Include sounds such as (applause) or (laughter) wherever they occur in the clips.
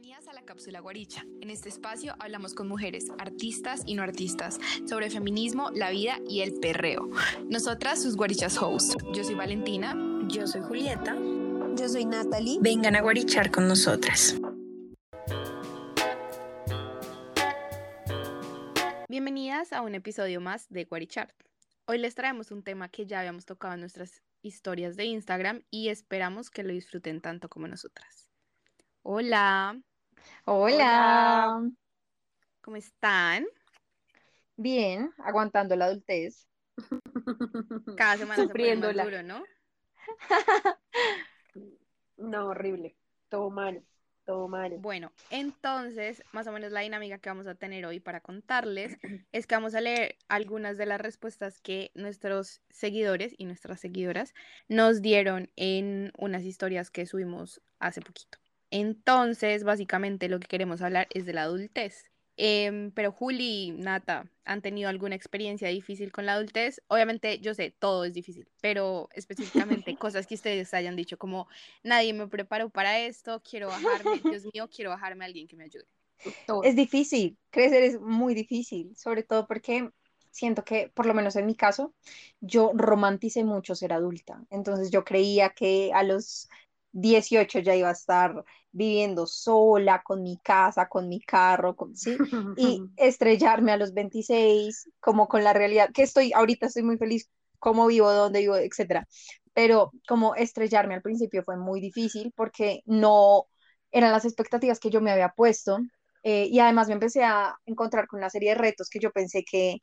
Bienvenidas a la cápsula Guaricha. En este espacio hablamos con mujeres, artistas y no artistas, sobre feminismo, la vida y el perreo. Nosotras, sus Guarichas hosts. Yo soy Valentina. Yo soy Julieta. Yo soy Natalie. Vengan a guarichar con nosotras. Bienvenidas a un episodio más de Guarichar. Hoy les traemos un tema que ya habíamos tocado en nuestras historias de Instagram y esperamos que lo disfruten tanto como nosotras. Hola. Hola. ¿Cómo están? Bien, aguantando la adultez. (laughs) Cada semana Sufriéndola. se pone más duro, ¿no? (laughs) No, horrible. Todo mal, todo mal. Bueno, entonces, más o menos la dinámica que vamos a tener hoy para contarles (clears throat) es que vamos a leer algunas de las respuestas que nuestros seguidores y nuestras seguidoras nos dieron en unas historias que subimos hace poquito. Entonces, básicamente lo que queremos hablar es de la adultez. Em, pero Juli, Nata, ¿han tenido alguna experiencia difícil con la adultez? Obviamente, yo sé, todo es difícil, pero específicamente (laughs) cosas que ustedes hayan dicho, como nadie me preparó para esto, quiero bajarme, (laughs) Dios mío, quiero bajarme a alguien que me ayude. Todo. Es difícil, crecer es muy difícil, sobre todo porque siento que, por lo menos en mi caso, yo romanticé mucho ser adulta. Entonces yo creía que a los 18 ya iba a estar viviendo sola, con mi casa, con mi carro, con, ¿sí? Y (laughs) estrellarme a los 26, como con la realidad, que estoy, ahorita estoy muy feliz, cómo vivo, dónde vivo, etcétera. Pero como estrellarme al principio fue muy difícil porque no eran las expectativas que yo me había puesto. eh, y además me empecé a encontrar con una serie de retos que yo pensé que,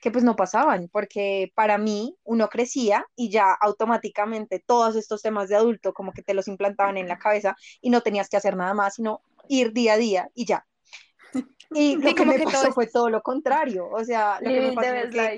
que pues no pasaban, porque para mí uno crecía y ya automáticamente todos estos temas de adulto como que te los implantaban en la cabeza y no tenías que hacer nada más, sino ir día a día y ya. Y (laughs) lo que como me que todo pasó es- fue todo lo contrario, o sea, lo que me pasó fue que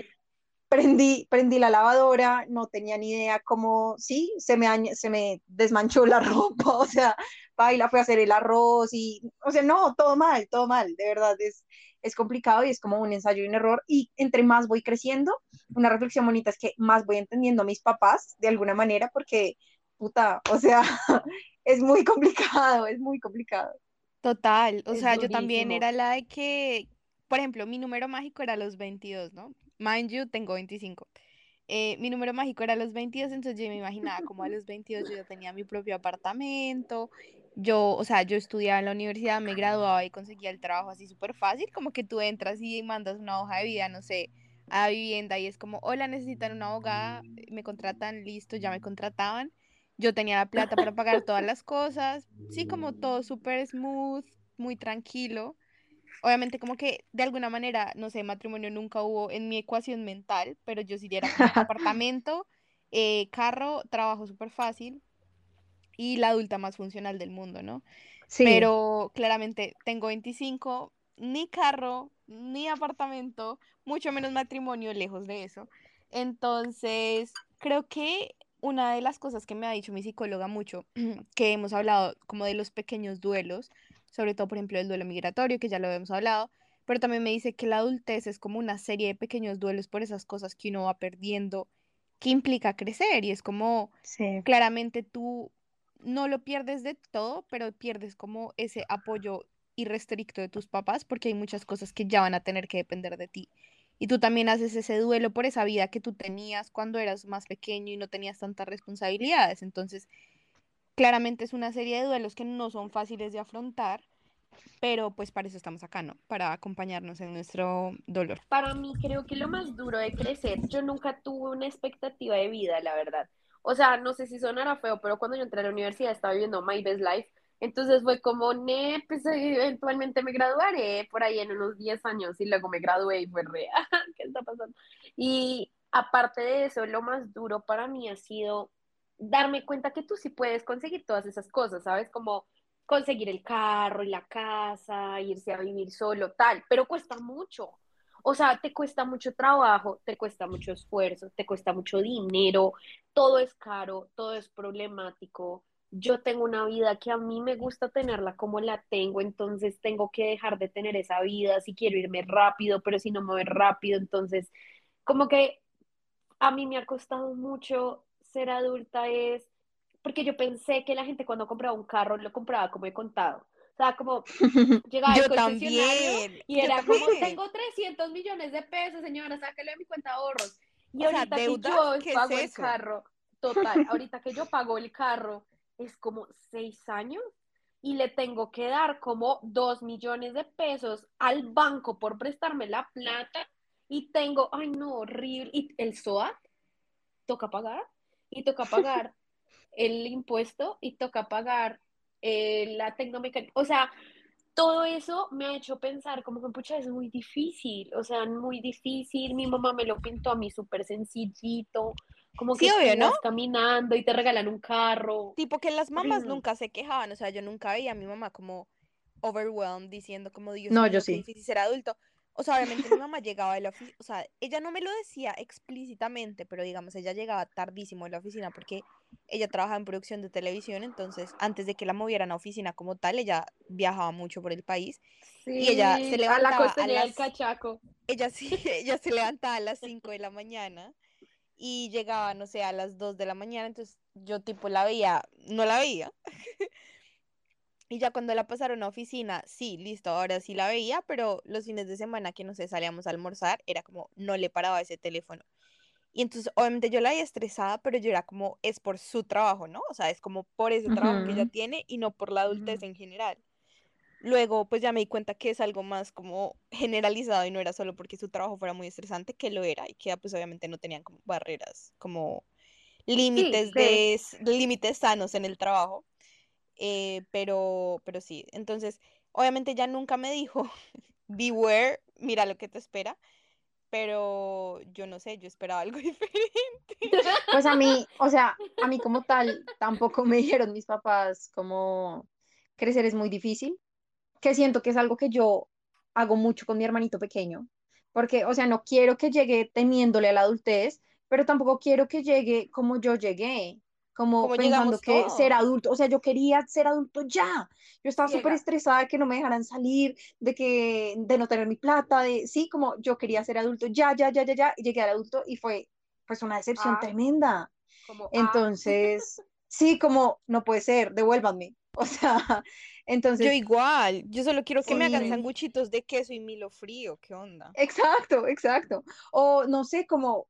prendí, prendí la lavadora, no tenía ni idea cómo, sí, se me, añ- se me desmanchó la (laughs) ropa, o sea, baila, fue a hacer el arroz y, o sea, no, todo mal, todo mal, de verdad, es, es complicado y es como un ensayo y un error y entre más voy creciendo, una reflexión bonita es que más voy entendiendo a mis papás de alguna manera porque, puta, o sea, (laughs) es muy complicado, es muy complicado. Total, o Es sea, yo también era la de que, por ejemplo, mi número mágico era los 22, ¿no? Mind you, tengo 25. Eh, mi número mágico era los 22, entonces yo me imaginaba como a los 22 yo ya tenía mi propio apartamento, yo, o sea, yo estudiaba en la universidad, me graduaba y conseguía el trabajo así súper fácil, como que tú entras y mandas una hoja de vida, no sé, a vivienda y es como, hola, necesitan una abogada, me contratan, listo, ya me contrataban. Yo tenía la plata para pagar todas las cosas, sí, como todo súper smooth, muy tranquilo. Obviamente como que de alguna manera, no sé, matrimonio nunca hubo en mi ecuación mental, pero yo sí era como (laughs) apartamento, eh, carro, trabajo súper fácil y la adulta más funcional del mundo, ¿no? Sí, Pero claramente tengo 25, ni carro, ni apartamento, mucho menos matrimonio, lejos de eso. Entonces, creo que una de las cosas que me ha dicho mi psicóloga mucho, (clears throat) que hemos hablado como de los pequeños duelos, sobre todo, por ejemplo, el duelo migratorio, que ya lo habíamos hablado, pero también me dice que la adultez es como una serie de pequeños duelos por esas cosas que uno va perdiendo, que implica crecer, y es como sí. claramente tú no lo pierdes de todo, pero pierdes como ese apoyo irrestricto de tus papás porque hay muchas cosas que ya van a tener que depender de ti. Y tú también haces ese duelo por esa vida que tú tenías cuando eras más pequeño y no tenías tantas responsabilidades. Entonces, claramente es una serie de duelos que no son fáciles de afrontar, pero pues para eso estamos acá, ¿no? Para acompañarnos en nuestro dolor. Para mí creo que lo más duro de crecer, yo nunca tuve una expectativa de vida, la verdad. O sea, no sé si sonará feo, pero cuando yo entré a la universidad estaba viviendo My Best Life, entonces fue como, ne, pues eventualmente me graduaré por ahí en unos 10 años y luego me gradué y fue re, (laughs) ¿qué está pasando? Y aparte de eso, lo más duro para mí ha sido darme cuenta que tú sí puedes conseguir todas esas cosas, ¿sabes? Como conseguir el carro y la casa, irse a vivir solo, tal, pero cuesta mucho. O sea, te cuesta mucho trabajo, te cuesta mucho esfuerzo, te cuesta mucho dinero, todo es caro, todo es problemático. Yo tengo una vida que a mí me gusta tenerla como la tengo, entonces tengo que dejar de tener esa vida si quiero irme rápido, pero si no me voy rápido, entonces como que a mí me ha costado mucho ser adulta es porque yo pensé que la gente cuando compraba un carro lo compraba como he contado. O sea, como (laughs) llegaba Yo concesionario también, y yo era como, tengo 300 millones de pesos, señora, sáquelo de mi cuenta de ahorros. Y O sea, ahorita ¿deuda? que yo ¿Qué es pago el carro, total, ahorita que yo pago el carro, es como seis años y le tengo que dar como dos millones de pesos al banco por prestarme la plata y tengo, ay no, horrible, y el SOAT toca pagar y toca pagar (laughs) el impuesto y toca pagar eh, la tecnomecánica, o sea, todo eso me ha hecho pensar como que, pucha, es muy difícil, o sea, muy difícil, mi mamá me lo pintó a mí súper sencillito, como Sí, que obvio, ¿no? caminando y te regalan un carro. Tipo que las mamás Mm. nunca se quejaban, o sea, yo nunca veía a mi mamá como overwhelmed diciendo como Dios No, mío, yo sí. difícil ser adulto. O sea, obviamente mi mamá llegaba de la oficina, o sea, ella no me lo decía explícitamente, pero digamos, ella llegaba tardísimo de la oficina porque ella trabajaba en producción de televisión, entonces antes de que la movieran a oficina como tal, ella viajaba mucho por el país y ella se Sí, a la levantaba a costeña del las cachaco. ella sí, (laughs) ella se levantaba a las 5 de la mañana y llegaba, no sé, a las 2 de la mañana, entonces yo tipo la veía, no la veía. Y ya cuando la pasaron a oficina, sí, listo, ahora sí la veía, pero los fines de semana que no sé, salíamos a almorzar, era como no le paraba ese teléfono. Y entonces, obviamente yo la veía estresada, pero yo era como, es por su trabajo, ¿no? O sea, es como por ese trabajo que ella tiene y no por la adultez en general. Luego, pues ya me di cuenta que es algo más como generalizado y no era solo porque su trabajo fuera muy estresante, que lo era y que pues obviamente no tenían como barreras, como límites sí. de límites sanos en el trabajo. Eh, pero, pero sí, entonces, obviamente ya nunca me dijo, (laughs) beware, mira lo que te espera, pero yo no sé, yo esperaba algo (laughs) diferente. Pues a mí, o sea, a mí como tal, tampoco me dijeron mis papás como crecer es muy difícil, que siento que es algo que yo hago mucho con mi hermanito pequeño, porque, o sea, no quiero que llegue temiéndole a la adultez, pero tampoco quiero que llegue como yo llegué, como pensando que ser adulto, o sea, yo quería ser adulto ya, yo estaba súper estresada de que no me dejaran salir, de que, de no tener mi plata, de, sí, como yo quería ser adulto ya, ya, ya, ya, ya, y llegué al adulto y fue, pues, una decepción Ah, tremenda. como, ah, Entonces, sí, como no puede ser, devuélvanme. (laughs) O sea, Yo entonces, igual, yo solo quiero que me hagan sanguchitos de queso y Milo frío, ¿qué onda? exacto, exacto. O no sé, como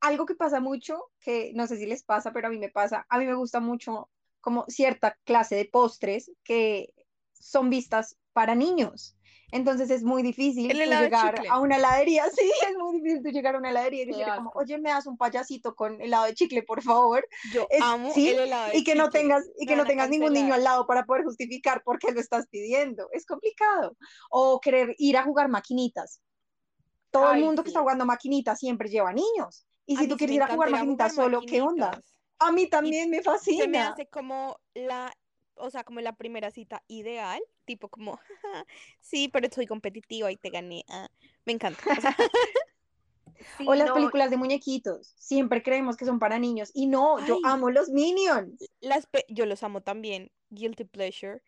algo que pasa mucho, que no sé si les pasa, pero a mí me pasa, a mí me gusta mucho como cierta clase de postres que son vistas para niños. Entonces es muy difícil llegar a una heladería, (laughs) sí, es muy difícil tú llegar a una heladería y qué decirle como, oye, me das un payasito con helado de chicle, por favor. Yo Es, amo sí, el helado de y que no tengas, y que no tengas ningún niño al lado para poder justificar por qué lo estás pidiendo. Es complicado. O querer ir a jugar maquinitas. Todo el mundo que está jugando maquinitas siempre lleva niños. Y si tú quieres ir a jugar maquinitas jugar solo, ¿qué onda? A mí Y también me se me fascina. hace como la, o sea, como la primera cita ideal, tipo como, sí, pero soy competitiva y te gané. ah". Me encanta. O sea, (laughs) (laughs) O Sí, las no, películas de muñequitos. Siempre creemos que son para niños. Y no, yo amo los Minions. las yo los amo también, guilty pleasure,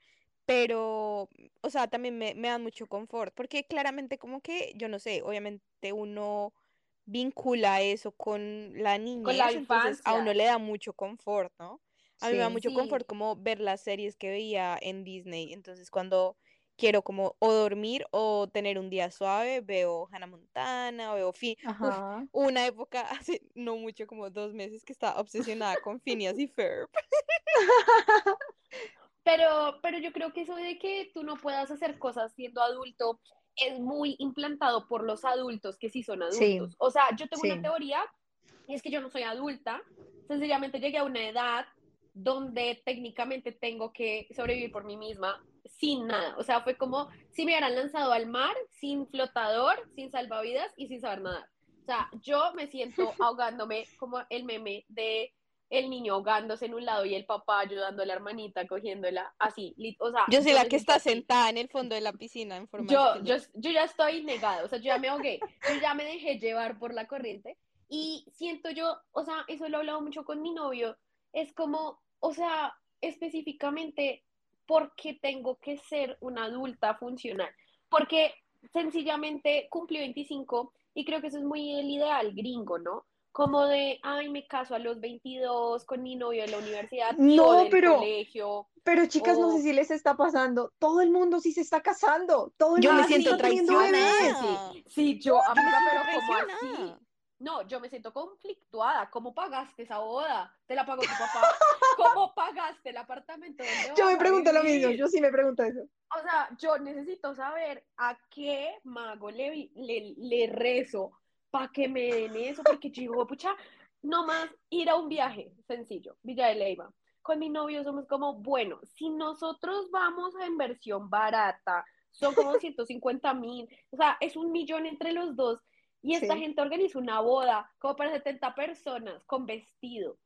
pero, o sea, también me, me dan mucho confort, porque claramente como que, yo no sé, obviamente uno vincula eso con la con la entonces a uno le da mucho confort, ¿no? A mí me da mucho Sí, confort como ver las series que veía en Disney, entonces cuando quiero como o dormir o tener un día suave, veo Hannah Montana, veo Fi, uf, Ajá. hubo una época (laughs) hace no mucho, como dos meses, que estaba obsesionada con Phineas y Ferb. (laughs) pero, pero yo creo que eso de que tú no puedas hacer cosas siendo adulto es muy implantado por los adultos que sí son Sí, adultos. O sea, yo tengo una teoría y es que yo no soy adulta, sencillamente llegué a una edad donde técnicamente tengo que sobrevivir por mí misma sin nada. O sea, fue como si me hubieran lanzado al mar sin flotador, sin salvavidas y sin saber nadar. O sea, yo me siento (laughs) ahogándome como el meme de el niño ahogándose en un lado y el papá ayudando a la hermanita cogiéndola así. O sea, Yo soy la que está sentada en el fondo de la piscina en forma de Yo, yo, yo ya estoy negada, o sea, yo ya me ahogué, yo ya me dejé llevar por la corriente y siento yo, o sea, eso lo he hablado mucho con mi novio, es como, o sea, específicamente, ¿por qué tengo que ser una adulta funcional? Porque sencillamente cumplí 25 y creo que eso es muy el ideal gringo, ¿no? Como de, ay, me caso a los 22 con mi novio de la universidad No, del pero- colegio. Pero chicas, no sé si les está pasando. Todo el mundo sí se está casando. Todo el Yo me mundo sí siento está traicionada. Sí, yo, amiga, pero como así? No, yo me siento conflictuada. ¿Cómo pagaste esa boda? ¿Te la pagó tu papá? (laughs) ¿Cómo pagaste el apartamento donde Yo me pregunto lo mismo, yo sí me pregunto eso. O sea, yo necesito saber a qué mago le, le, le rezo para que me den eso, porque yo digo, pucha, no más ir a un viaje sencillo, Villa de Leyva. Con mi novio somos como, bueno, si nosotros vamos a inversión barata, son como (laughs) 150 mil, o sea, es un millón entre los dos, y esta Sí. gente organiza una boda como para 70 personas, con vestido,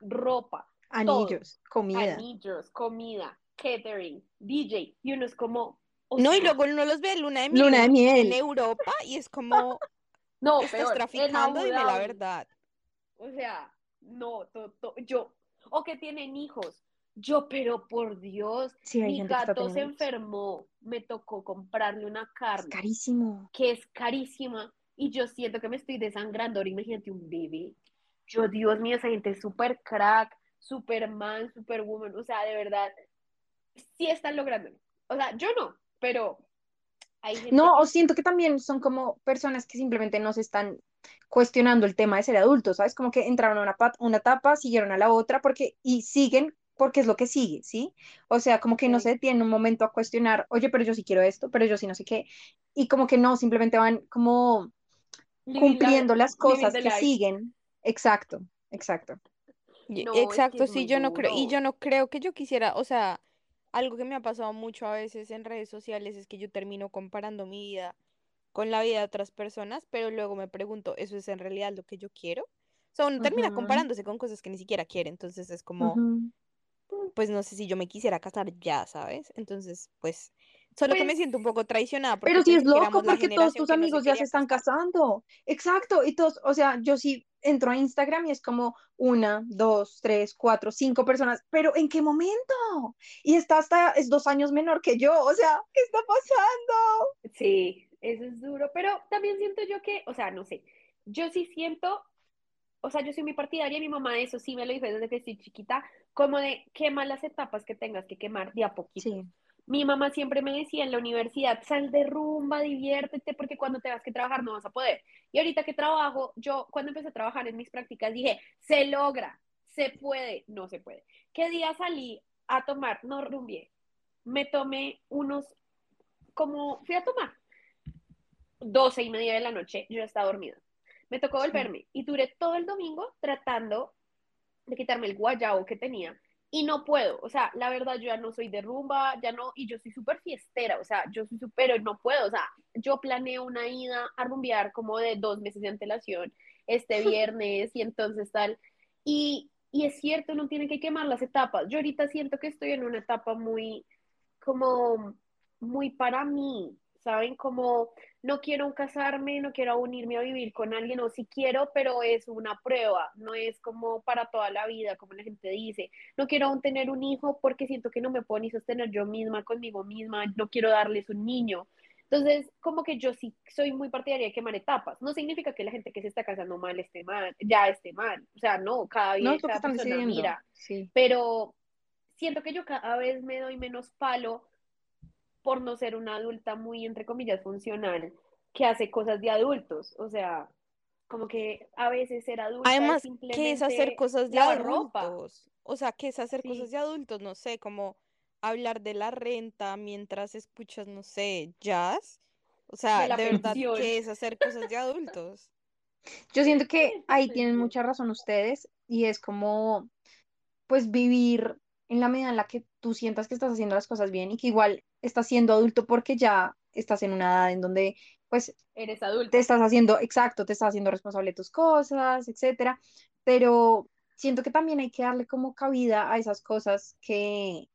ropa, Anillos, comida. anillos, comida, catering, DJ, y uno es como, o No, y sea, luego uno los ve luna de miel Luna de miel. en Europa y es como, no, estás peor, traficando, dime la verdad. O sea, no, to- to- yo, o que tienen hijos, yo, pero por Dios, Sí, mi gato se enfermó, me tocó comprarle una Es carne carísimo. que es carísima y yo siento que me estoy desangrando. Ahora imagínate un bebé. Yo, Dios mío, esa gente es súper crack, Superman, Superwoman, o sea, de verdad, sí están lográndolo. O sea, yo no, pero No, que o siento que también son como personas que simplemente no se están cuestionando el tema de ser adultos, ¿sabes? Como que entraron a una, pat- una etapa, siguieron a la otra porque y siguen porque es lo que sigue, ¿sí? O sea, como que no se detienen un momento a cuestionar, oye, pero yo sí quiero esto, pero yo sí no sé qué, y como que no, simplemente van como la- cumpliendo las cosas the que life. siguen. Exacto, exacto. Es que Exacto, es sí, yo no creo, y yo no creo que yo quisiera, o sea, algo que me ha pasado mucho a veces en redes sociales es que yo termino comparando mi vida con la vida de otras personas, pero luego me pregunto, ¿eso es en realidad lo que yo quiero? O sea, uno termina comparándose con cosas que ni siquiera quiere, entonces es como, pues no sé si yo me quisiera casar ya, ¿sabes? Entonces, pues, solo que me Pues, siento un poco traicionada porque Pero sí es loco porque todos tus que no amigos ya se están casar. casando. Exacto. Y todos, o sea, yo sí entro a Instagram y es como una, dos, tres, cuatro, cinco personas. Pero ¿en qué momento? Y está hasta, es dos años menor que yo. O sea, ¿qué está pasando? Sí, eso es duro, pero también siento yo que, o sea, no sé, yo sí siento, o sea, yo soy muy partidaria, mi mamá eso sí me lo dijo desde que estoy chiquita, como de quema las etapas que tengas que quemar de a poquito. Sí. Mi mamá siempre me decía en la universidad, sal de rumba, diviértete, porque cuando tengas que trabajar no vas a poder. Y ahorita que trabajo, yo cuando empecé a trabajar en mis prácticas dije, se logra, se puede, no se puede. ¿Qué día salí a tomar? No rumbié. Me tomé unos, como fui a tomar, doce y media de la noche, yo ya estaba dormida. Me tocó Sí. volverme y duré todo el domingo tratando de quitarme el guayabo que tenía y no puedo, o sea, la verdad yo ya no soy de rumba, ya no, y yo soy súper fiestera, o sea, yo soy súper, pero no puedo, o sea, yo planeo una ida a rumbear como de dos meses de antelación este (laughs) viernes y entonces tal, y, y es cierto, uno tiene que quemar las etapas, yo ahorita siento que estoy en una etapa muy, como, muy para mí, ¿saben? Como no quiero casarme, no quiero unirme a vivir con alguien, o si quiero, pero es una prueba, no es como para toda la vida, como la gente dice. No quiero aún tener un hijo porque siento que no me puedo ni sostener yo misma conmigo misma, no quiero darles un niño. Entonces, como que yo sí soy muy partidaria de quemar etapas. No significa que la gente que se está casando mal esté mal, ya esté mal. O sea, no, cada, No lo que cada persona mira Sí. pero siento que yo cada vez me doy menos palo por no ser una adulta muy, entre comillas, funcional, que hace cosas de adultos. O sea, como que a veces ser adulta es Además, simplemente ¿qué es hacer cosas de ropa. adultos? O sea, ¿qué es hacer Sí. cosas de adultos? No sé, como hablar de la renta mientras escuchas, no sé, jazz. O sea, De de verdad. ¿qué es hacer cosas de adultos? (laughs) Yo siento que ahí tienen mucha razón ustedes y es como, pues, vivir en la medida en la que tú sientas que estás haciendo las cosas bien y que igual estás siendo adulto porque ya estás en una edad en donde, pues, Eres adulta. te estás haciendo, exacto, te estás haciendo responsable de tus cosas, etcétera, pero siento que también hay que darle como cabida a esas cosas que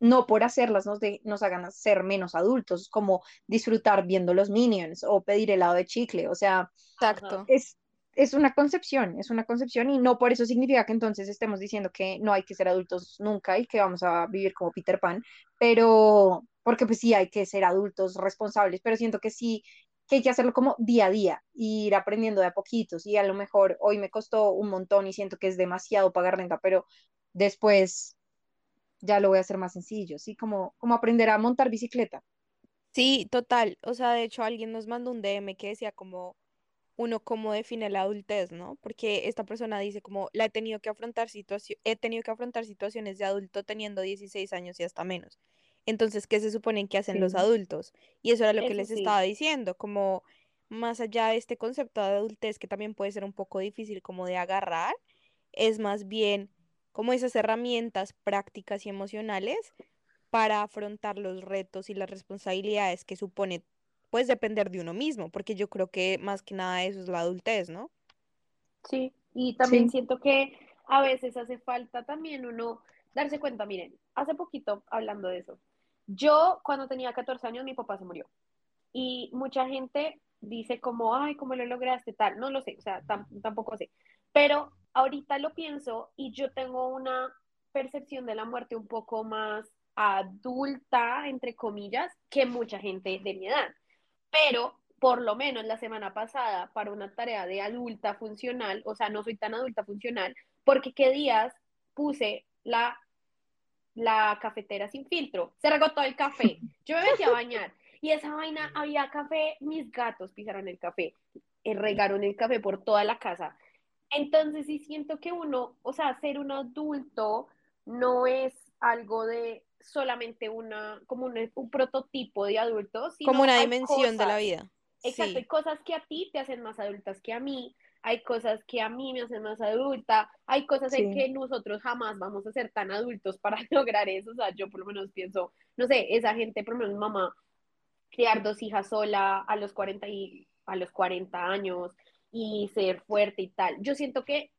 no por hacerlas nos, de- nos hagan ser menos adultos, como disfrutar viendo los Minions o pedir helado de chicle, o sea, Exacto. es, es una concepción, es una concepción y no por eso significa que entonces estemos diciendo que no hay que ser adultos nunca y que vamos a vivir como Peter Pan, pero porque pues sí hay que ser adultos responsables, pero siento que sí, que hay que hacerlo como día a día, ir aprendiendo de a poquitos y a lo mejor hoy me costó un montón y siento que es demasiado pagar renta, pero después ya lo voy a hacer más sencillo, ¿sí? Como, como aprender a montar bicicleta. Sí, total. O sea, de hecho, alguien nos mandó un DM que decía como uno cómo define la adultez, ¿no? Porque esta persona dice como la he tenido que afrontar situaciones, he tenido que afrontar situaciones de adulto teniendo 16 años y hasta menos. Entonces, ¿qué se suponen que hacen los adultos? Y eso era lo que les sí, estaba diciendo, como más allá de este concepto de adultez que también puede ser un poco difícil como de agarrar, es más bien como esas herramientas prácticas y emocionales para afrontar los retos y las responsabilidades que supone, pues, depender de uno mismo, porque yo creo que más que nada eso es la adultez, ¿no? sí. Y también sí, siento que a veces hace falta también uno darse cuenta, miren, hace poquito hablando de eso, yo cuando tenía 14 años mi papá se murió y mucha gente dice como, ay, ¿cómo lo lograste? Tal, no lo sé, o sea, tam tampoco sé, pero ahorita lo pienso y yo tengo una percepción de la muerte un poco más adulta, entre comillas, que mucha gente de mi edad. Pero por lo menos la semana pasada para una tarea de adulta funcional, o sea, no soy tan adulta funcional, porque qué días puse la, la cafetera sin filtro, se regó todo el café, (laughs) yo me metí a bañar y esa vaina había café, mis gatos pisaron el café, eh, regaron el café por toda la casa. Entonces sí siento que uno, o sea, ser un adulto no es algo de solamente una, como un, un prototipo de adulto, Como sino una hay dimensión de la vida. Exacto, hay cosas que a ti te hacen más adultas que a mí, hay cosas que a mí me hacen más adulta, hay cosas en que nosotros jamás vamos a ser tan adultos para (laughs) lograr eso, o sea, yo por lo menos pienso, no sé, esa gente, por lo menos mamá, criar dos hijas sola a los 40 y a los 40 años y ser fuerte y tal. Yo siento que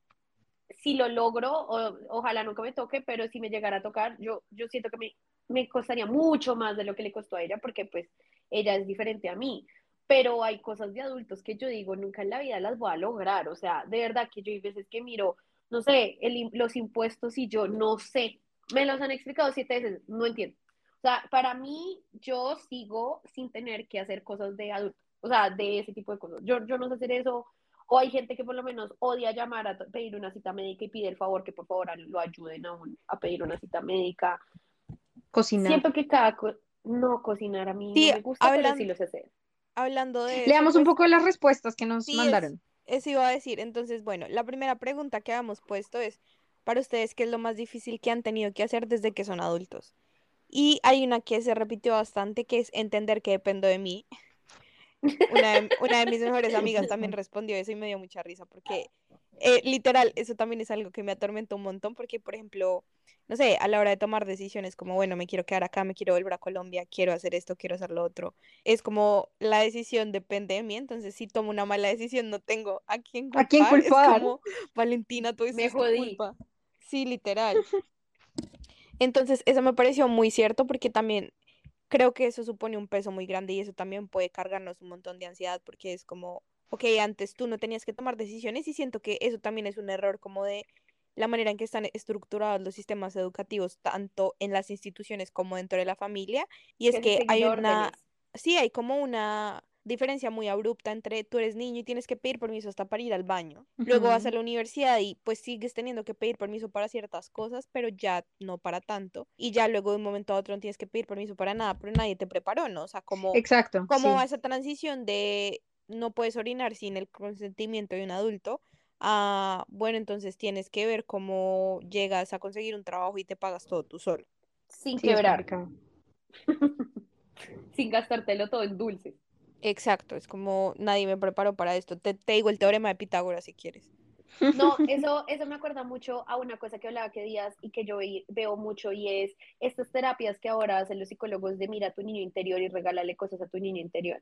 si lo logro, o, ojalá nunca me toque, pero si me llegara a tocar, yo, yo siento que me, me costaría mucho más de lo que le costó a ella, porque pues ella es diferente a mí. Pero hay cosas de adultos que yo digo, nunca en la vida las voy a lograr. O sea, de verdad que yo hay veces que miro, no sé, el, los impuestos y yo no sé. Me los han explicado siete veces, no entiendo. O sea, para mí, yo sigo sin tener que hacer cosas de adulto. O sea, de ese tipo de cosas. Yo, yo no sé hacer eso, o hay gente que por lo menos odia llamar a pedir una cita médica y pide el favor que por favor lo ayuden a, un, a pedir una cita médica. cocinar. Siento que cada... Co no, cocinar a mí no me gusta, pero sí lo sé hacer. hablando de eso, Leamos un pues poco las respuestas que nos sí es, mandaron. eso iba a decir. Entonces, bueno, la primera pregunta que habíamos puesto es, para ustedes, ¿qué es lo más difícil que han tenido que hacer desde que son adultos? Y hay una que se repitió bastante, que es entender que dependo de mí. Una de, una de mis mejores amigas también respondió eso y me dio mucha risa porque eh, literal, eso también es algo que me atormenta un montón porque, por ejemplo, no sé, a la hora de tomar decisiones como, bueno, me quiero quedar acá, me quiero volver a Colombia, quiero hacer esto, quiero hacer lo otro, es como la decisión depende de mí, entonces si tomo una mala decisión no tengo a quién ¿A quién culpar, es culpar? como, Valentina, esto Me jodí. culpa. Sí, literal. Entonces, eso me pareció muy cierto porque también creo que eso supone un peso muy grande y eso también puede cargarnos un montón de ansiedad porque es como, ok, antes tú no tenías que tomar decisiones y siento que eso también es un error como de la manera en que están estructurados los sistemas educativos, tanto en las instituciones como dentro de la familia. Y es Que hay una, sí, hay como una diferencia muy abrupta entre tú eres niño y tienes que pedir permiso hasta para ir al baño. Luego vas a la universidad y pues sigues teniendo que pedir permiso para ciertas cosas, pero ya no para tanto. Y ya luego de un momento a otro no tienes que pedir permiso para nada, pero nadie te preparó, ¿no? O sea, como, Exacto, cómo va sí. esa transición de no puedes orinar sin el consentimiento de un adulto a, bueno, entonces tienes que ver cómo llegas a conseguir un trabajo y te pagas todo tú solo. Sin Sí, quebrar, (laughs) sin gastártelo todo en dulces. Exacto, es como nadie me preparó para esto. Te, te digo el teorema de Pitágoras si quieres. No, (laughs) eso, eso me acuerda mucho a una cosa que hablaba que días y que yo ve- veo mucho y es estas terapias que ahora hacen los psicólogos de mira a tu niño interior y regálale cosas a tu niño interior.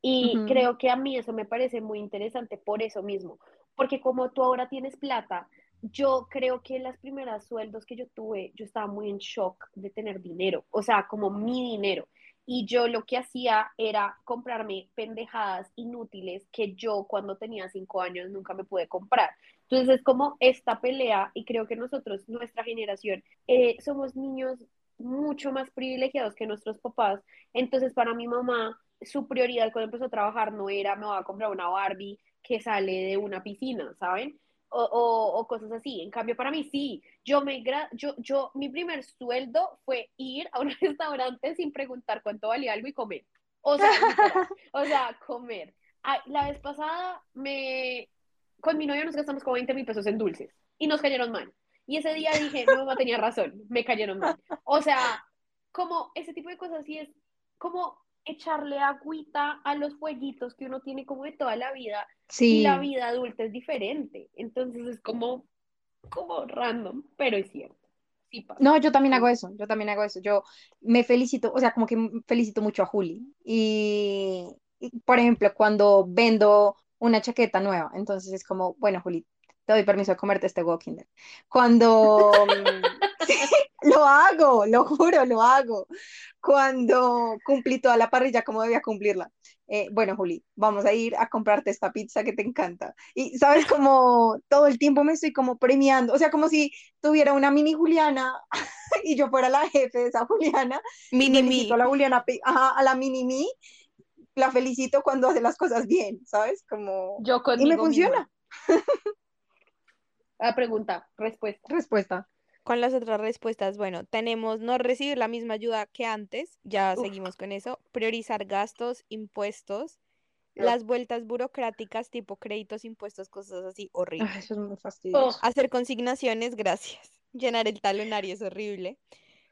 Y creo que a mí eso me parece muy interesante por eso mismo, porque como tú ahora tienes plata, yo creo que las primeras sueldos que yo tuve, yo estaba muy en shock de tener dinero, o sea, como mi dinero. Y yo lo que hacía era comprarme pendejadas inútiles que yo cuando tenía cinco años nunca me pude comprar. Entonces es como esta pelea y creo que nosotros, nuestra generación, eh, somos niños mucho más privilegiados que nuestros papás. Entonces para mi mamá su prioridad cuando empezó a trabajar no era me voy a comprar una Barbie que sale de una piscina, ¿saben? O, o, o cosas así. En cambio, para mí sí, yo me gra- yo, yo, mi primer sueldo fue ir a un (laughs) restaurante sin preguntar cuánto valía algo y comer. O sea, (laughs) literal. o sea, comer. Ay, la vez pasada me con mi novio nos gastamos como 20 mil pesos en dulces y nos cayeron mal. Y ese día dije, mi mamá tenía razón, me cayeron mal. O sea, como ese tipo de cosas así es como echarle agüita a los fueguitos que uno tiene como de toda la vida y Sí. la vida adulta es diferente. Entonces es como, como random, pero es cierto. Sí pasa. No, yo también hago eso, yo también hago eso. Yo me felicito, o sea, como que felicito mucho a Juli. Y, y, por ejemplo, cuando vendo una chaqueta nueva, entonces es como, bueno, Juli, te doy permiso de comerte este Walking Dead. Cuando (laughs) sí, (laughs) lo hago, lo juro, lo hago. Cuando cumplí toda la parrilla como debía cumplirla. Eh, bueno, Juli, vamos a ir a comprarte esta pizza que te encanta. Y sabes, como todo el tiempo me estoy como premiando, o sea, como si tuviera una mini Juliana (laughs) y yo fuera la jefe de esa Juliana, y Mini felicito a la Juliana, ajá, a la mini mí, la felicito cuando hace las cosas bien, ¿sabes? Como... Yo Y conmigo me funciona. misma. Ah, pregunta, respuesta. Respuesta. Con las otras respuestas, bueno, tenemos no recibir la misma ayuda que antes, ya Uf. seguimos con eso, priorizar gastos, impuestos, las vueltas burocráticas tipo créditos, impuestos, cosas así, horrible. Ay, eso es muy fastidioso. Ugh. Hacer consignaciones, gracias. (laughs) Llenar el talonario es horrible.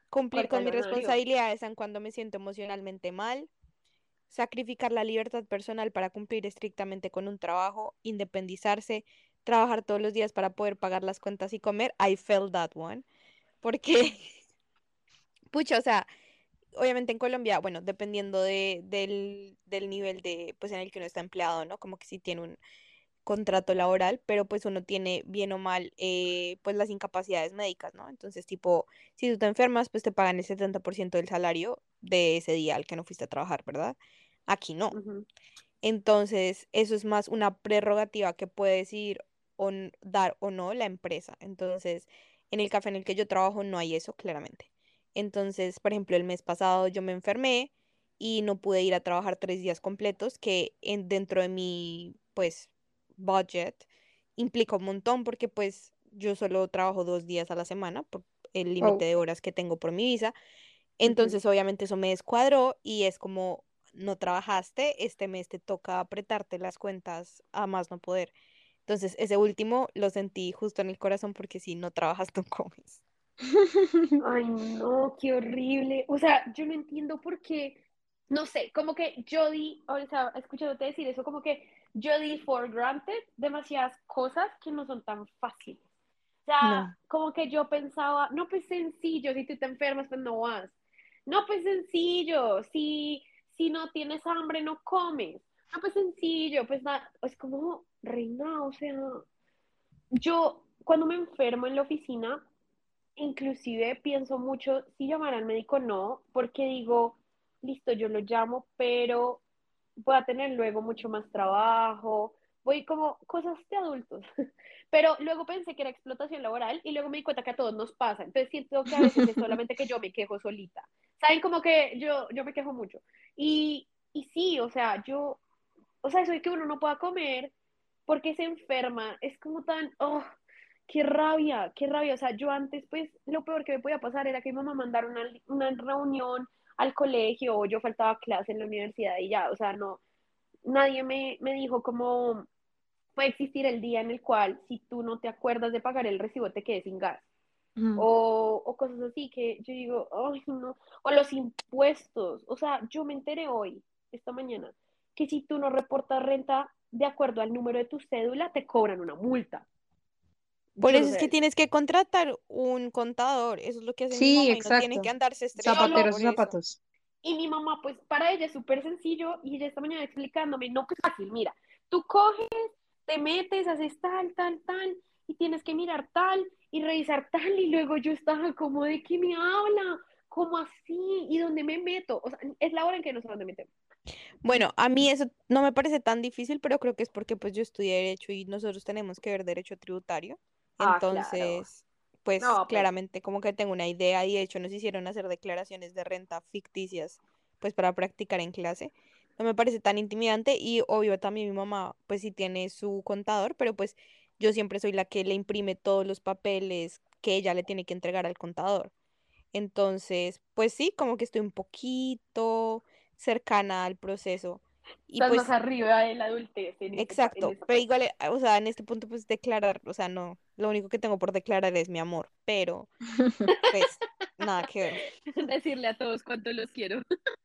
Cumplir ¿Cuál con mis responsabilidades aun cuando me siento emocionalmente mal. Sacrificar la libertad personal para cumplir estrictamente con un trabajo. Independizarse. Trabajar todos los días para poder pagar las cuentas y comer. I felt that one. Porque, (laughs) pucha, o sea, obviamente en Colombia, bueno, dependiendo de, del, del nivel de, pues en el que uno está empleado, ¿no? Como que sí tiene un contrato laboral, pero pues uno tiene bien o mal, eh, pues las incapacidades médicas, ¿no? Entonces, tipo, si tú te enfermas, pues te pagan el 70% del salario de ese día al que no fuiste a trabajar, ¿verdad? Aquí no. Entonces, eso es más una prerrogativa que puede decidir o dar o no la empresa. Entonces, en el café en el que yo trabajo no hay eso, claramente. Entonces, por ejemplo, el mes pasado yo me enfermé y no pude ir a trabajar tres días completos, que en, dentro de mi, pues, budget implica un montón porque, pues, yo solo trabajo dos días a la semana por el límite Oh. de horas que tengo por mi visa. Entonces, obviamente, eso me descuadró y es como, no trabajaste, este mes te toca apretarte las cuentas a más no poder. Entonces, ese último lo sentí justo en el corazón porque si no trabajas, (laughs) no comes. (laughs) Ay, no, qué horrible. O sea, yo no entiendo por qué, no sé, como que yo di, o sea, escuchándote decir eso, como que yo di for granted demasiadas cosas que no son tan fáciles. O sea, No. como que yo pensaba, no, pues sencillo, si tú te enfermas, pues no vas. No, pues sencillo, si, si no tienes hambre, no comes. No, pues sencillo, pues nada, es como, reina, o sea, yo cuando me enfermo en la oficina, inclusive pienso mucho si llamar al médico o no, porque digo, listo, yo lo llamo, pero voy a tener luego mucho más trabajo, voy como cosas de adultos. (laughs) Pero luego pensé que era explotación laboral y luego me di cuenta que a todos nos pasa. Entonces siento que a veces es solamente que yo me quejo solita. ¿Saben? Como que yo, yo me quejo mucho. Y, y sí, o sea, yo, o sea, eso de que uno no pueda comer porque se enferma, es como tan, oh, qué rabia, qué rabia. O sea, yo antes, pues, lo peor que me podía pasar era que mi mamá mandara una, una reunión al colegio o yo faltaba clase en la universidad y ya, o sea, no, nadie me, me dijo como puede existir el día en el cual si tú no te acuerdas de pagar el recibo te quedes sin gas. Mm. O, o cosas así que yo digo, ay, no. O los impuestos. O sea, yo me enteré hoy, esta mañana, que si tú no reportas renta de acuerdo al número de tu cédula, te cobran una multa. Por eso es que tienes que contratar un contador. Eso es lo que hace mi Sí, mamá y no tiene exacto. que andarse Zapateros zapatos. Y mi mamá, pues para ella es súper sencillo y ella esta mañana explicándome, no, pues fácil, mira, tú coges, te metes, haces tal, tal, tal, y tienes que mirar tal y revisar tal, y luego yo estaba como, ¿de qué me habla? ¿Cómo así? ¿Y dónde me meto? O sea, es la hora en que no sé dónde meter. Bueno, a mí eso no me parece tan difícil, pero creo que es porque pues yo estudié derecho y nosotros tenemos que ver derecho tributario. Ah, claro. Entonces, pues No, pues. claramente como que tengo una idea y de hecho nos hicieron hacer declaraciones de renta ficticias pues para practicar en clase. no me parece tan intimidante y obvio también mi mamá pues sí tiene su contador, pero pues yo siempre soy la que le imprime todos los papeles que ella le tiene que entregar al contador. Entonces, pues sí, como que estoy un poquito cercana al proceso. Y Estás pues más arriba de la adultez. en este- en Exacto, esa pero igual, o sea, en este punto pues declarar, o sea, no, lo único que tengo por declarar es mi amor, pero pues (laughs) nada que ver, Decirle a todos cuánto los quiero.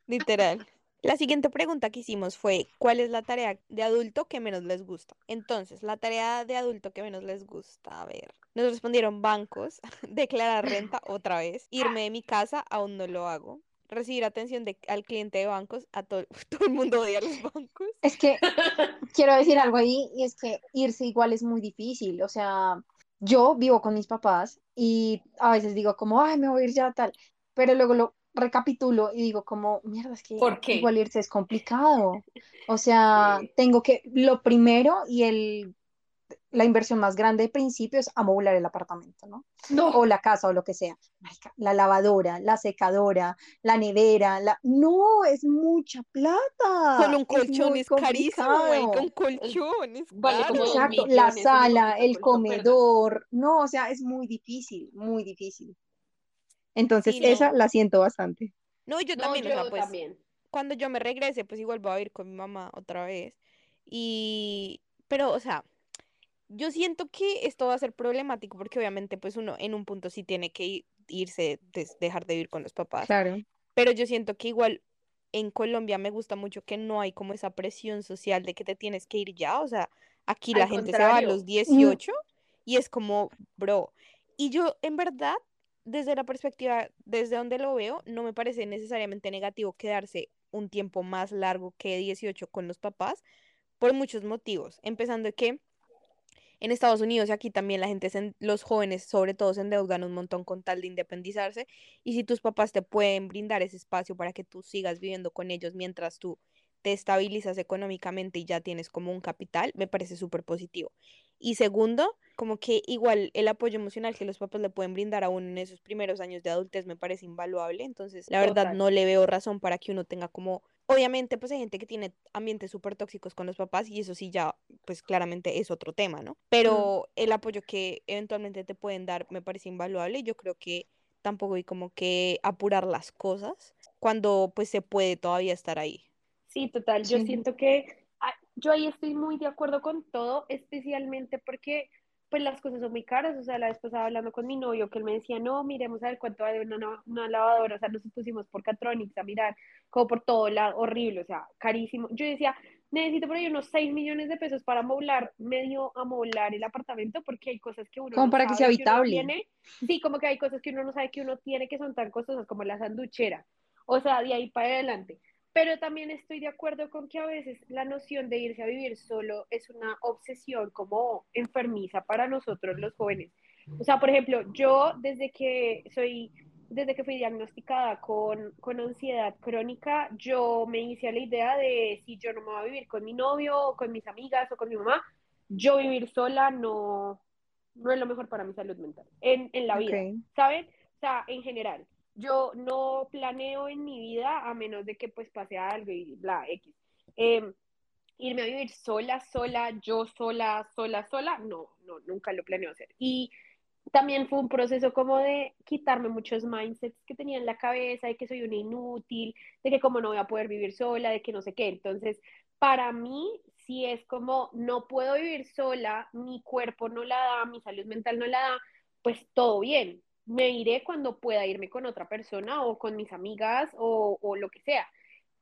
literal. (laughs) La siguiente pregunta que hicimos fue, ¿cuál es la tarea de adulto que menos les gusta? Entonces, la tarea de adulto que menos les gusta, a ver, nos respondieron bancos, (laughs) declarar renta otra vez, irme de mi casa, aún no lo hago, recibir atención de, al cliente de bancos, a todo, (laughs) todo el mundo odia los bancos. Es que (laughs) quiero decir algo ahí y es que irse igual es muy difícil. O sea, yo vivo con mis papás y a veces digo como, ay, me voy a ir ya tal, pero luego lo recapitulo y digo como, mierda, es que ¿Por qué? igual irse es complicado. O sea, Sí. tengo que, lo primero y el, la inversión más grande de principio es amoblar el apartamento, ¿no? No. o la casa o lo que sea. La lavadora, la secadora, la nevera, la... No, es mucha plata. Solo un es colchón muy es carísimo, complicado. un colchón es Vale caro. Exacto, la millones, sala, el comedor. No, o sea, es muy difícil, muy difícil. Entonces, Sí, esa no. la siento bastante. No, yo No, también, o sea, yo pues también. cuando yo me regrese, pues igual voy a ir con mi mamá otra vez. Y, pero, o sea, yo siento que esto va a ser problemático porque obviamente, pues uno en un punto sí tiene que irse, des- dejar de vivir con los papás. Claro. Pero yo siento que igual en Colombia me gusta mucho que no hay como esa presión social de que te tienes que ir ya. O sea, aquí la gente se va a los 18 y es como, bro. Y yo, en verdad, desde la perspectiva, desde donde lo veo, no me parece necesariamente negativo quedarse un tiempo más largo que 18 con los papás por muchos motivos. Empezando que en Estados Unidos y aquí también la gente, se los jóvenes sobre todo se endeudan un montón con tal de independizarse y si tus papás te pueden brindar ese espacio para que tú sigas viviendo con ellos mientras tú te estabilizas económicamente y ya tienes como un capital, me parece súper positivo. Y segundo, como que igual el apoyo emocional que los papás le pueden brindar a uno en esos primeros años de adultez me parece invaluable. Entonces, la verdad, Total. no le veo razón para que uno tenga como, obviamente, pues hay gente que tiene ambientes súper tóxicos con los papás y eso sí ya, pues claramente es otro tema, ¿no? Pero el apoyo que eventualmente te pueden dar me parece invaluable. Yo creo que tampoco hay como que apurar las cosas cuando pues se puede todavía estar ahí. Sí, total. Yo siento que ah, yo ahí estoy muy de acuerdo con todo, especialmente porque pues las cosas son muy caras. O sea, la vez pasada hablando con mi novio, que él me decía, no, miremos a ver cuánto vale una, una, una lavadora. O sea, nos pusimos por Catronics a mirar, como por todo lado, horrible, o sea, carísimo. Yo decía, necesito por ahí unos 6 millones de pesos para amoblar, medio amoblar el apartamento, porque hay cosas que uno Como no para que sea uno habitable. tiene. Sí, como que hay cosas que uno no sabe que uno tiene que son tan costosas como la sanduchera. O sea, de ahí para adelante. Pero también estoy de acuerdo con que a veces la noción de irse a vivir solo es una obsesión como enfermiza para nosotros los jóvenes. O sea, por ejemplo, yo desde que soy, desde que fui diagnosticada con, con ansiedad crónica, yo me hice a la idea de si yo no me voy a vivir con mi novio o con mis amigas o con mi mamá, yo vivir sola no, no es lo mejor para mi salud mental en, en la vida. ¿saben? O sea, en general yo no planeo en mi vida a menos de que pues pase algo y bla, X. Eh, irme a vivir sola, sola, yo sola, sola, sola, no, no, nunca lo planeo hacer. Y también fue un proceso como de quitarme muchos mindsets que tenía en la cabeza, de que soy una inútil, de que como no voy a poder vivir sola, de que no sé qué. Entonces, para mí, si es como no puedo vivir sola, mi cuerpo no la da, mi salud mental no la da, pues todo bien, me iré cuando pueda irme con otra persona o con mis amigas o, o lo que sea.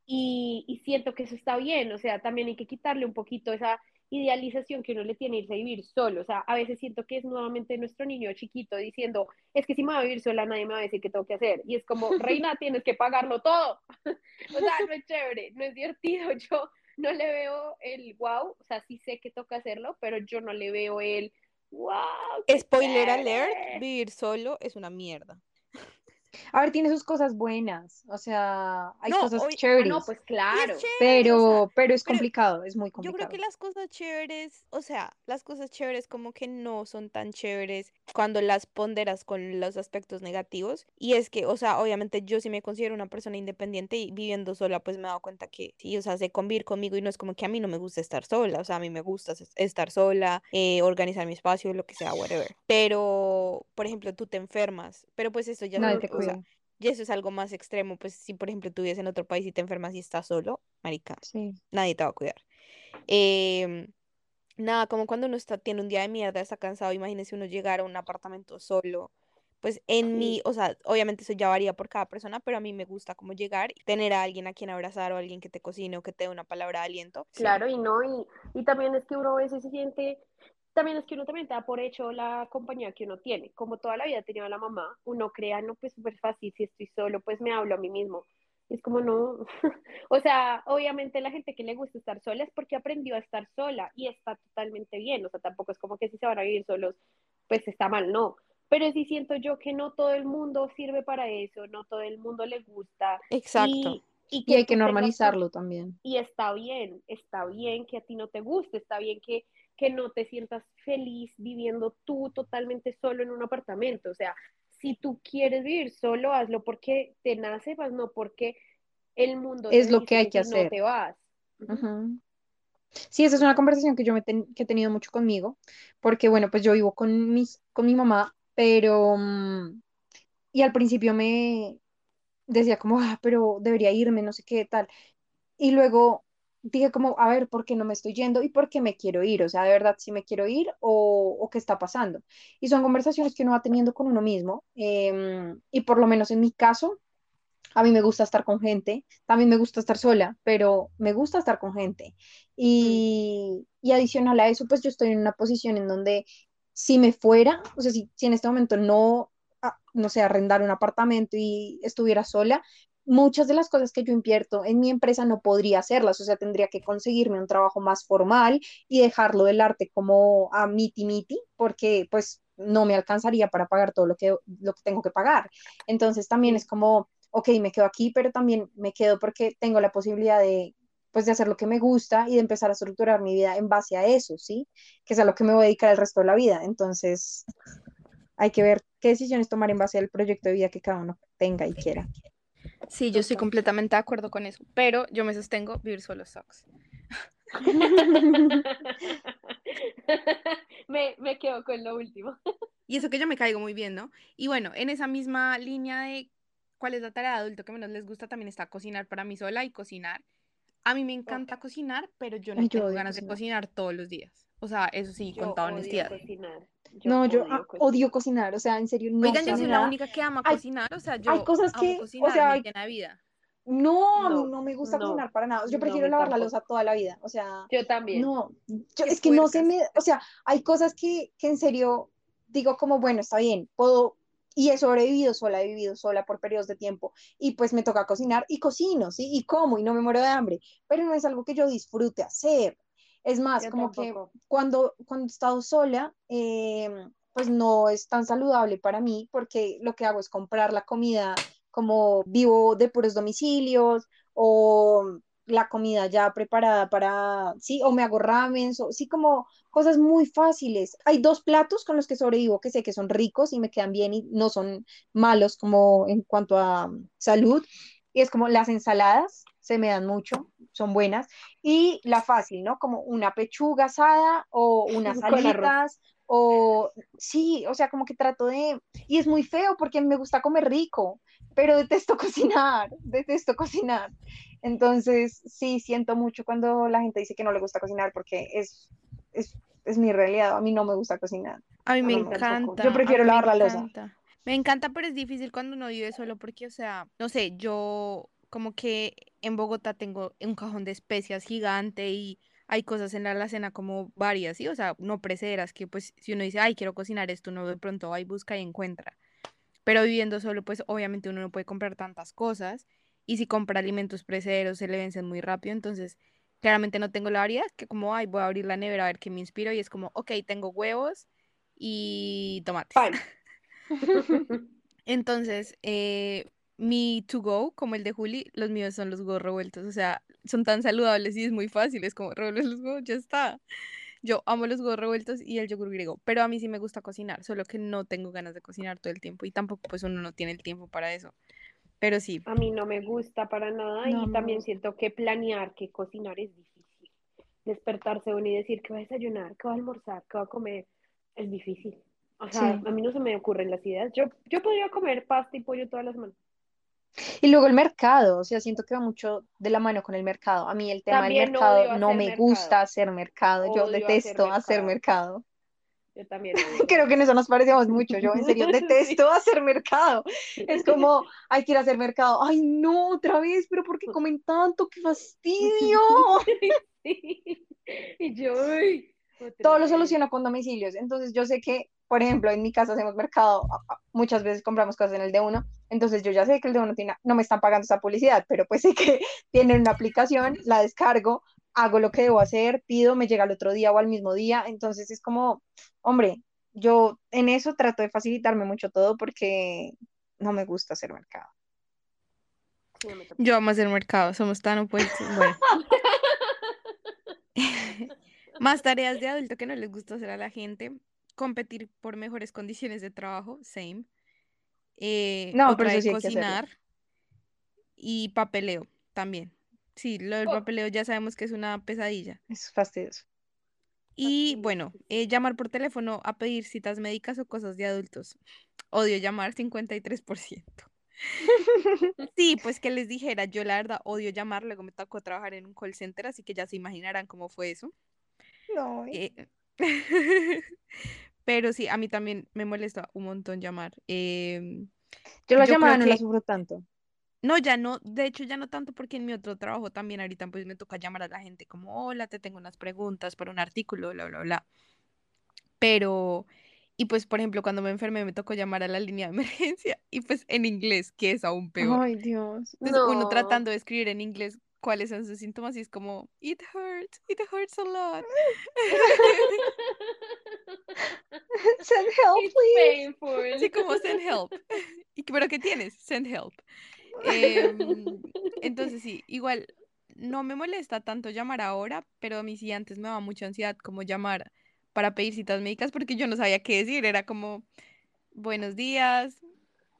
Y, y, siento que eso está bien, o sea, también hay que quitarle un poquito esa idealización que uno le tiene irse a vivir solo, o sea, a veces siento que es nuevamente nuestro niño chiquito diciendo, es que si me voy a vivir sola nadie me va a decir qué tengo que hacer, y es como, (laughs) reina, tienes que pagarlo todo, (laughs) o sea, no es chévere, no es divertido, (laughs) yo no le veo el wow, o sea, sí sé que toca hacerlo, pero yo no le veo el wow. Spoiler alert, vivir solo es una mierda. A ver, tiene sus cosas buenas, o sea, hay No, cosas obvi- ah, Ah, chéveres, no, pues claro. chévere, o sea, pero, pero es pero complicado, es muy Yo creo complicado. que las cosas chéveres, o sea, las cosas chéveres como que no son tan chéveres cuando las ponderas con los aspectos negativos. Y es que, o sea, obviamente yo sí me considero una persona independiente y viviendo sola, pues me he dado cuenta que sí, o sea, sé convivir conmigo y no es como que a mí no me gusta estar sola, o sea, a mí me gusta es- estar sola, eh, organizar mi espacio, lo que sea, whatever. Pero, por ejemplo, tú te enfermas, pero pues eso ya Nadie es, te o sea, y eso es algo más extremo, pues si por ejemplo tú vives en otro país y te enfermas y estás solo, marica, Sí. nadie te va a cuidar. Em, nada, como cuando uno está, tiene un día de mierda, está cansado, imagínese uno llegar a un apartamento solo. Pues en mi, Sí. o sea, obviamente eso ya varía por cada persona, pero a mí me gusta como llegar y tener a alguien a quien abrazar o alguien que te cocine o que te dé una palabra de aliento. Sí. Claro, y no, y, y también es que uno a veces se siente, también es que uno también da por hecho la compañía que uno tiene. Como toda la vida ha tenido a la mamá, uno crea, no, pues súper fácil, si estoy solo, pues me hablo a mí mismo. Y es como no, (laughs) o sea, obviamente la gente que le gusta estar sola es porque aprendió a estar sola y está totalmente bien, o sea, tampoco es como que si se van a vivir solos, pues está mal, no. Pero sí siento yo que no todo el mundo sirve para eso, no todo el mundo le gusta Exacto. y, y Y que hay que tengas normalizarlo también. y está bien, está bien que a ti no te guste, está bien que, que no te sientas feliz viviendo tú totalmente solo en un apartamento. O sea, si tú quieres vivir solo, hazlo porque te nace, más no porque el mundo Es te lo que hay que si no hacer. te vas. Sí, esa es una conversación que yo me ten- que he tenido mucho conmigo, porque bueno, pues yo vivo con mis, con mi mamá, pero, mm, y al principio me decía como, ah, pero debería irme, no sé qué tal. Y luego dije como, a ver, ¿por qué no me estoy yendo y por qué me quiero ir? O sea, de verdad, si me quiero ir o, o qué está pasando. Y son conversaciones que uno va teniendo con uno mismo. em, y por lo menos en mi caso, a mí me gusta estar con gente, también me gusta estar sola, pero me gusta estar con gente. Y, y adicional a eso, pues yo estoy en una posición en donde si me fuera, o sea, si, si en este momento no, ah, no sé, arrendar un apartamento y estuviera sola, muchas de las cosas que yo invierto en mi empresa no podría hacerlas, o sea, tendría que conseguirme un trabajo más formal y dejarlo del arte como a miti miti, porque pues no me alcanzaría para pagar todo lo que, lo que tengo que pagar. Entonces también es como, ok, me quedo aquí, pero también me quedo porque tengo la posibilidad de, pues, de hacer lo que me gusta y de empezar a estructurar mi vida en base a eso, ¿sí? Que es a lo que me voy a dedicar el resto de la vida. Entonces, hay que ver qué decisiones tomar en base al proyecto de vida que cada uno tenga y quiera. Sí, yo estoy completamente de acuerdo con eso, pero yo me sostengo vivir solo sucks. (laughs) me, me quedo con lo último. (laughs) Y eso que yo me caigo muy bien, ¿no? Y bueno, en esa misma línea de cuál es la tarea de adulto que menos les gusta, también está cocinar para mí sola y cocinar. A mí me encanta cocinar, pero yo no yo tengo ganas de cocinar. cocinar todos los días. O sea, eso sí, Yo con toda honestidad. cocinar. No, yo odio cocinar. odio cocinar, o sea, en serio, no Oigan, yo soy nada. la única que ama Hay- cocinar, o sea, hay yo cosas amo que, o cocinar, sea, me hay- llena de vida. No, a mí No, no me gusta no, cocinar para nada. Yo no, prefiero mí lavar la loza toda la vida. O sea, Yo también. no, yo, es que no se me, o sea, hay cosas que, que en serio digo como, bueno, está bien, puedo, y he sobrevivido sola, he vivido sola por periodos de tiempo, y pues me toca cocinar y cocino, ¿sí? Y como, y no me muero de hambre, pero no es algo que yo disfrute hacer. Es más, Yo como tampoco. que cuando, cuando he estado sola, eh, pues no es tan saludable para mí, porque lo que hago es comprar la comida como vivo de puros domicilios o la comida ya preparada para, sí, o me hago ramen, o, sí, como cosas muy fáciles. Hay dos platos con los que sobrevivo que sé que son ricos y me quedan bien y no son malos como en cuanto a um, salud. Y es como las ensaladas, se me dan mucho, son buenas. Y la fácil, ¿no? Como una pechuga asada o (laughs) unas alitas o sí, o sea, como que trato de... Y es muy feo porque me gusta comer rico, pero detesto (laughs) cocinar, detesto cocinar. Entonces, sí, siento mucho cuando la gente dice que no le gusta cocinar porque es, es, es mi realidad. A mí no me gusta cocinar. A mí me No, encanta. Yo prefiero lavar la encanta. Me encanta, pero es difícil cuando uno vive solo porque, o sea, no sé, yo como que en Bogotá tengo un cajón de especias gigante y hay cosas en la alacena como varias, ¿sí? O sea, no precederas que pues si uno dice, ay, quiero cocinar esto, uno de pronto va y busca y encuentra. Pero viviendo solo, pues obviamente uno no puede comprar tantas cosas y si compra alimentos precederos se le vencen muy rápido, entonces claramente no tengo la variedad, que como, ay, voy a abrir la nevera a ver qué me inspiro y es como, ok, tengo huevos y tomate. (laughs) Entonces, eh, mi to go, como el de Juli, los míos son los huevos revueltos. O sea, son tan saludables y es muy fácil. Es como revuelves los huevos, ya está. Yo amo los huevos revueltos y el yogur griego, pero a mí sí me gusta cocinar, solo que no tengo ganas de cocinar todo el tiempo y tampoco pues uno no tiene el tiempo para eso. Pero sí, A mí no me gusta para nada No, y también siento que planear, que cocinar es difícil. Despertarse uno y decir que va a desayunar, que va a almorzar, que va a comer, es difícil. O sea, Sí. a mí no se me ocurren las ideas. Yo, yo podría comer pasta y pollo todas las semanas. Y luego el mercado, o sea, siento que va mucho de la mano con el mercado. A mí el tema del mercado no me mercado. gusta hacer mercado. Yo Odio detesto hacer mercado. mercado. Yo también (laughs) Creo que en eso. nos parecemos mucho. Yo en serio (laughs) Sí. detesto hacer mercado. Es como, (laughs) hay que ir a hacer mercado. Ay, no, otra vez, pero ¿por qué comen tanto? ¡Qué fastidio! Sí. Y yo, uy, Todo lo soluciono con domicilios. Entonces yo sé que, por ejemplo, en mi casa hacemos mercado, muchas veces compramos cosas en el de uno, entonces yo ya sé que el de uno tiene, no me están pagando esa publicidad, pero pues sé que (laughs) tienen una aplicación, la descargo, hago lo que debo hacer, pido, me llega al otro día o al mismo día, entonces es como, hombre, yo en eso trato de facilitarme mucho todo porque no me gusta hacer mercado. Yo amo hacer mercado, somos tan opuestos. Bueno, (laughs) más tareas de adulto que no les gusta hacer a la gente, competir por mejores condiciones de trabajo, same. Eh, No, pero otra eso de sí cocinar y papeleo también. Sí, lo del Oh. papeleo ya sabemos que es una pesadilla. Es fastidioso. Y bueno, eh, llamar por teléfono a pedir citas médicas o cosas de adultos. Odio llamar 53%. (laughs) Sí, pues que les dijera, yo la verdad odio llamar, luego me tocó trabajar en un call center, así que ya se imaginarán cómo fue eso. No, Eh, (laughs) Pero sí, a mí también me molesta un montón llamar. Em, yo la llamada no la que- sufro tanto. no, ya no, de hecho ya no tanto porque en mi otro trabajo también ahorita pues me toca llamar a la gente como, hola, te tengo unas preguntas para un artículo, bla, bla, bla. Pero, y pues por ejemplo cuando me enfermé me tocó llamar a la línea de (laughs) emergencia y pues en inglés, que es aún peor. Ay, Dios. Entonces uno No. tratando de escribir en inglés cuáles son sus síntomas y es como, it hurts, it hurts a lot. (laughs) Send help, It's please. painful. Así como send help. (laughs) ¿Y qué- pero qué tienes? Send help. Em, entonces sí, igual no me molesta tanto llamar ahora, pero a mí sí antes me daba mucha ansiedad como llamar para pedir citas médicas porque yo no sabía qué decir. Era como, buenos días,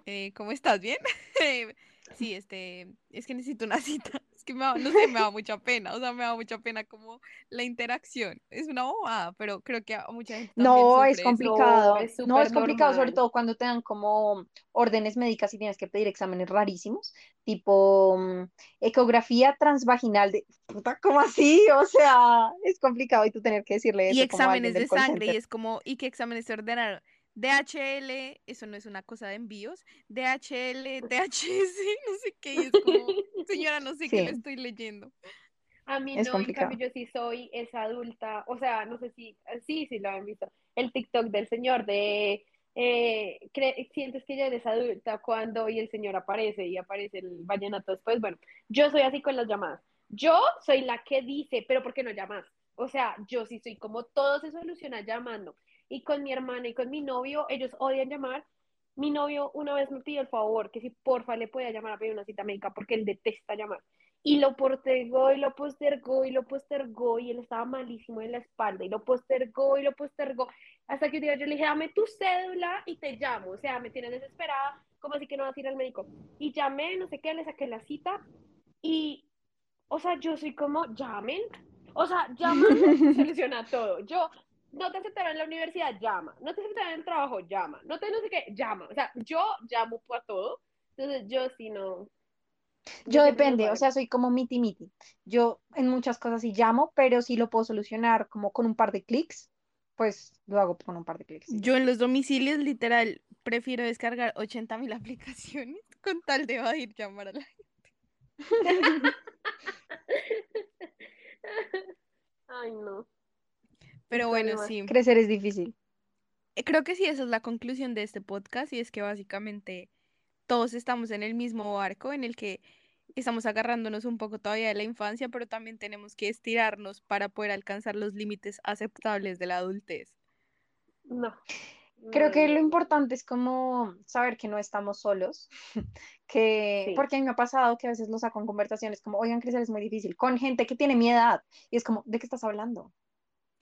eh, ¿cómo estás? ¿Bien? (laughs) Sí, este, es que necesito una cita. Es que me da- no sé, me da mucha pena. O sea, me da mucha pena como la interacción. Es una bobada, pero creo que a mucha gente No, es complicado. No, es No, es súper complicado, sobre todo cuando te dan como órdenes médicas y tienes que pedir exámenes rarísimos, tipo mm, ecografía transvaginal de puta, ¿cómo así? (laughs) O sea, es complicado y tú tener que decirle y eso como alguien exámenes de sangre y es como, ¿y qué exámenes se ordenaron? DHL, eso no es una cosa de envíos, DHL, DHS, (laughs) no sé qué, y es como, (laughs) señora, no sé qué le estoy leyendo. A mí es no, en cambio yo sí soy esa adulta, o sea, no sé si, sí, sí lo han visto, el TikTok del señor de, eh, sientes que ya eres adulta cuando y el señor aparece y aparece el vallenato después, bueno, yo soy así con las llamadas, yo soy la que dice, pero ¿por qué no llamas? O sea, yo sí soy como todo se soluciona llamando, y con mi hermana y con mi novio, ellos odian llamar, mi novio una vez me pidió el favor que si porfa le podía llamar a pedir una cita médica porque él detesta llamar. Y lo postergó y lo postergó y lo postergó y él estaba malísimo en la espalda y lo postergó y lo postergó hasta que un día yo le dije, dame tu cédula y te llamo, o sea, me tienes desesperada, como así que no vas a ir al médico. Y llamé, no sé qué, le saqué la cita y, o sea, yo soy como, llamen, o sea, llamando se (laughs) soluciona todo. Yo, no te aceptaron en la universidad, llama, no te aceptaron en el trabajo, llama, no te no sé qué, llama, o sea, yo llamo por todo, entonces yo sí no. Yo depende, o sea, soy como miti miti. Yo en muchas cosas sí llamo, pero si lo puedo solucionar como con un par de clics, pues lo hago con un par de clics. Yo en los domicilios, literal, prefiero descargar 80 mil aplicaciones (laughs) con tal de evadir llamar a la (laughs) Ay, no. Pero bueno, sí. Crecer es difícil. Eh, Creo que sí, esa es la conclusión de este podcast y es que básicamente todos estamos en el mismo barco en el que estamos agarrándonos un poco todavía de la infancia, pero también tenemos que estirarnos para poder alcanzar los límites aceptables de la adultez. No. Creo que No, lo importante es como saber que no estamos solos, (laughs) que, Sí, porque a mí me ha pasado que a veces lo saco en conversaciones como, oigan, crecer es muy difícil, con gente que tiene mi edad, y es como, ¿de qué estás hablando?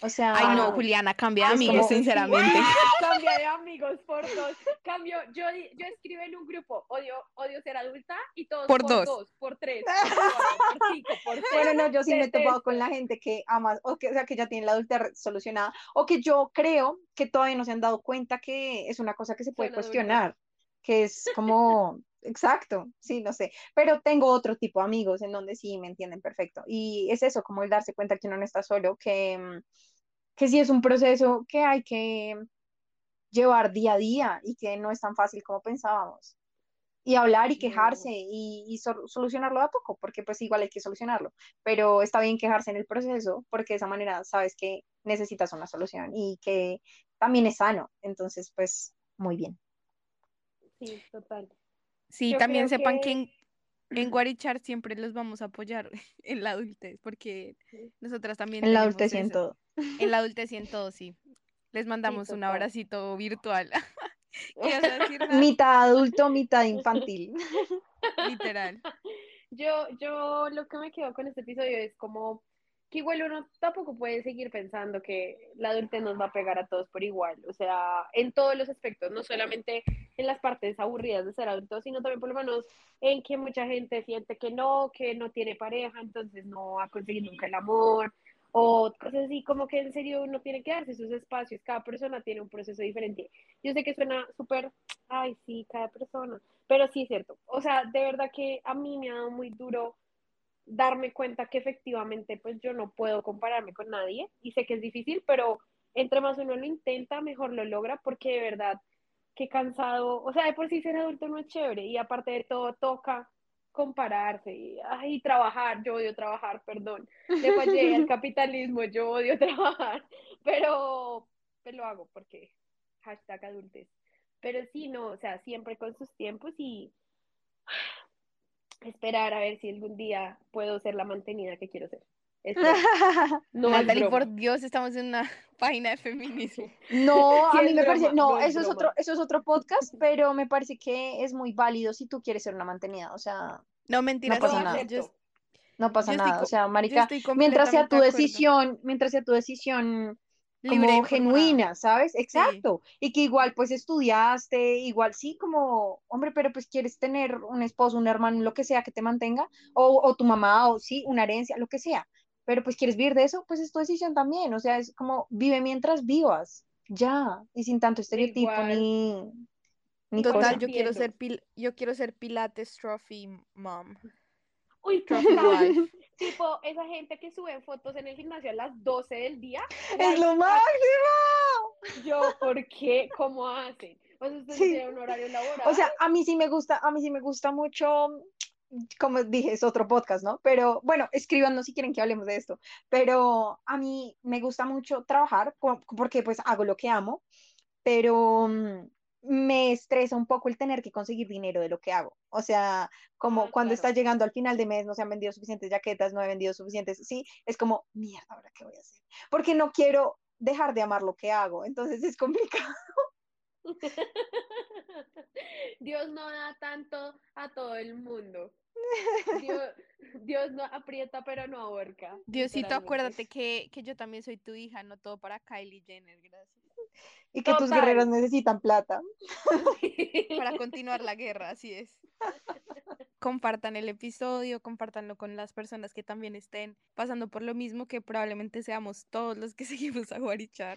O Ay, no, sea, Juliana, cambia de amigos, como- (laughs) sinceramente. (laughs) Cambia de amigos por dos. Cambio, yo, yo escribo en un grupo, odio, odio ser adulta, y todos Por por, dos. dos. por tres, (laughs) por cuatro, por cinco, por seis. Bueno, no, yo sí me he topado con la gente que ama, o que, o sea, que ya tiene la adultez solucionada, o que yo creo que todavía no se han dado cuenta que es una cosa que se puede cuestionar, que es como, exacto, sí, no sé, pero tengo otro tipo de amigos en donde sí me entienden perfecto, y es eso, como el darse cuenta que uno no está solo, que, mm, que sí es un proceso que hay que llevar día a día y que no es tan fácil como pensábamos y hablar y quejarse y, y sol- solucionarlo de a poco, porque pues igual hay que solucionarlo, pero está bien quejarse en el proceso porque de esa manera sabes que necesitas una solución y que también es sano, entonces pues muy bien. Sí, total. Sí, Yo también sepan que que- en, en (clears throat) Guarichar siempre los vamos a apoyar (laughs) en la adultez, porque Sí. nosotras también En la adultez y en todo. En la (laughs) adultez y en todo, sí. Les mandamos un abracito virtual. (laughs) ¿Qué vas a decir? Mitad adulto, mitad infantil. Literal. Yo, yo lo que me quedo con este episodio es como que igual uno tampoco puede seguir pensando que la adultez nos va a pegar a todos por igual, o sea, en todos los aspectos, no solamente en las partes aburridas de ser adulto, sino también por lo menos en que mucha gente siente que no, que no tiene pareja, entonces no va a conseguir nunca el amor, o cosas así, como que en serio uno tiene que darse sus espacios, cada persona tiene un proceso diferente. Yo sé que suena súper, ay, sí, cada persona, pero sí es cierto. O sea, de verdad que a mí me ha dado muy duro darme cuenta que efectivamente pues yo no puedo compararme con nadie y sé que es difícil, pero entre más uno lo intenta, mejor lo logra porque de verdad, qué cansado, o sea, de por sí ser adulto no es chévere y aparte de todo toca compararse y ay, trabajar, yo odio trabajar, perdón, le fallé al (laughs) capitalismo, yo odio (laughs) trabajar, pero, pero lo hago porque hashtag adultez. Pero sí, no, o sea, siempre con sus tiempos y (sighs) esperar a ver si algún día puedo ser la mantenida que quiero ser. No (laughs) Natalie, por Dios, estamos en una (laughs) página de feminismo. No, (laughs) Sí, a mí me parece, no, no es eso es otro, eso es otro podcast, pero me parece que es muy válido si tú quieres ser una mantenida, o sea, No, mentiras, pasa sí, nada. yo- no pasa estoy nada, o sea, marica, mientras sea tu acuerdo. decisión, mientras sea tu decisión como genuina, ¿sabes? Exacto. Y que igual pues estudiaste, igual sí como, hombre, pero pues quieres tener un esposo, un hermano, lo que sea que te mantenga, o, o tu mamá, o sí, una herencia, lo que sea. Pero pues quieres vivir de eso, pues es tu decisión también. O sea, es como vive mientras vivas, ya, y sin tanto estereotipo Igual. ni, ni Total, cosa. yo quiero ser pil- yo quiero ser Pilates Trophy Mom. Uy. (laughs) Tipo, esa gente que sube fotos en el gimnasio a las 12 del día. Es lo máximo. Yo, ¿por qué? ¿Cómo hacen? O sea, ustedes Sí. un horario laboral. O sea, a mí sí me gusta, a mí sí me gusta mucho, como dije, es otro podcast, ¿no? Pero bueno, escríbanos si quieren que hablemos de esto. Pero a mí me gusta mucho trabajar porque pues hago lo que amo, pero mm, me estresa un poco el tener que conseguir dinero de lo que hago. O sea, como Ah, cuando claro. estás llegando al final de mes, no se han vendido suficientes jaquetas, no he vendido suficientes, sí, es como, mierda, ¿ahora qué voy a hacer? Porque no quiero dejar de amar lo que hago, entonces es complicado. (laughs) Dios no da tanto a todo el mundo. Dios, Dios no aprieta, pero no ahorca. Diosito, acuérdate que, que yo también soy tu hija, no todo para Kylie Jenner, gracias. Y que tus guerreros necesitan plata. (laughs) (laughs) Para continuar la guerra, así es. Compartan el episodio, compártanlo con las personas que también estén pasando por lo mismo, que probablemente seamos todos los que (laughs) seguimos a Guarichar.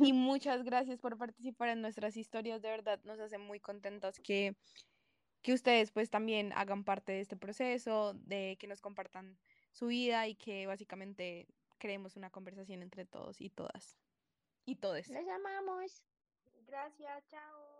Y muchas gracias por participar en nuestras historias, de verdad nos hace muy contentas que, que ustedes pues también hagan parte de este proceso, de que nos compartan su vida y que básicamente creemos una conversación entre todos y todas. Y todes. Les amamos. Gracias, chao.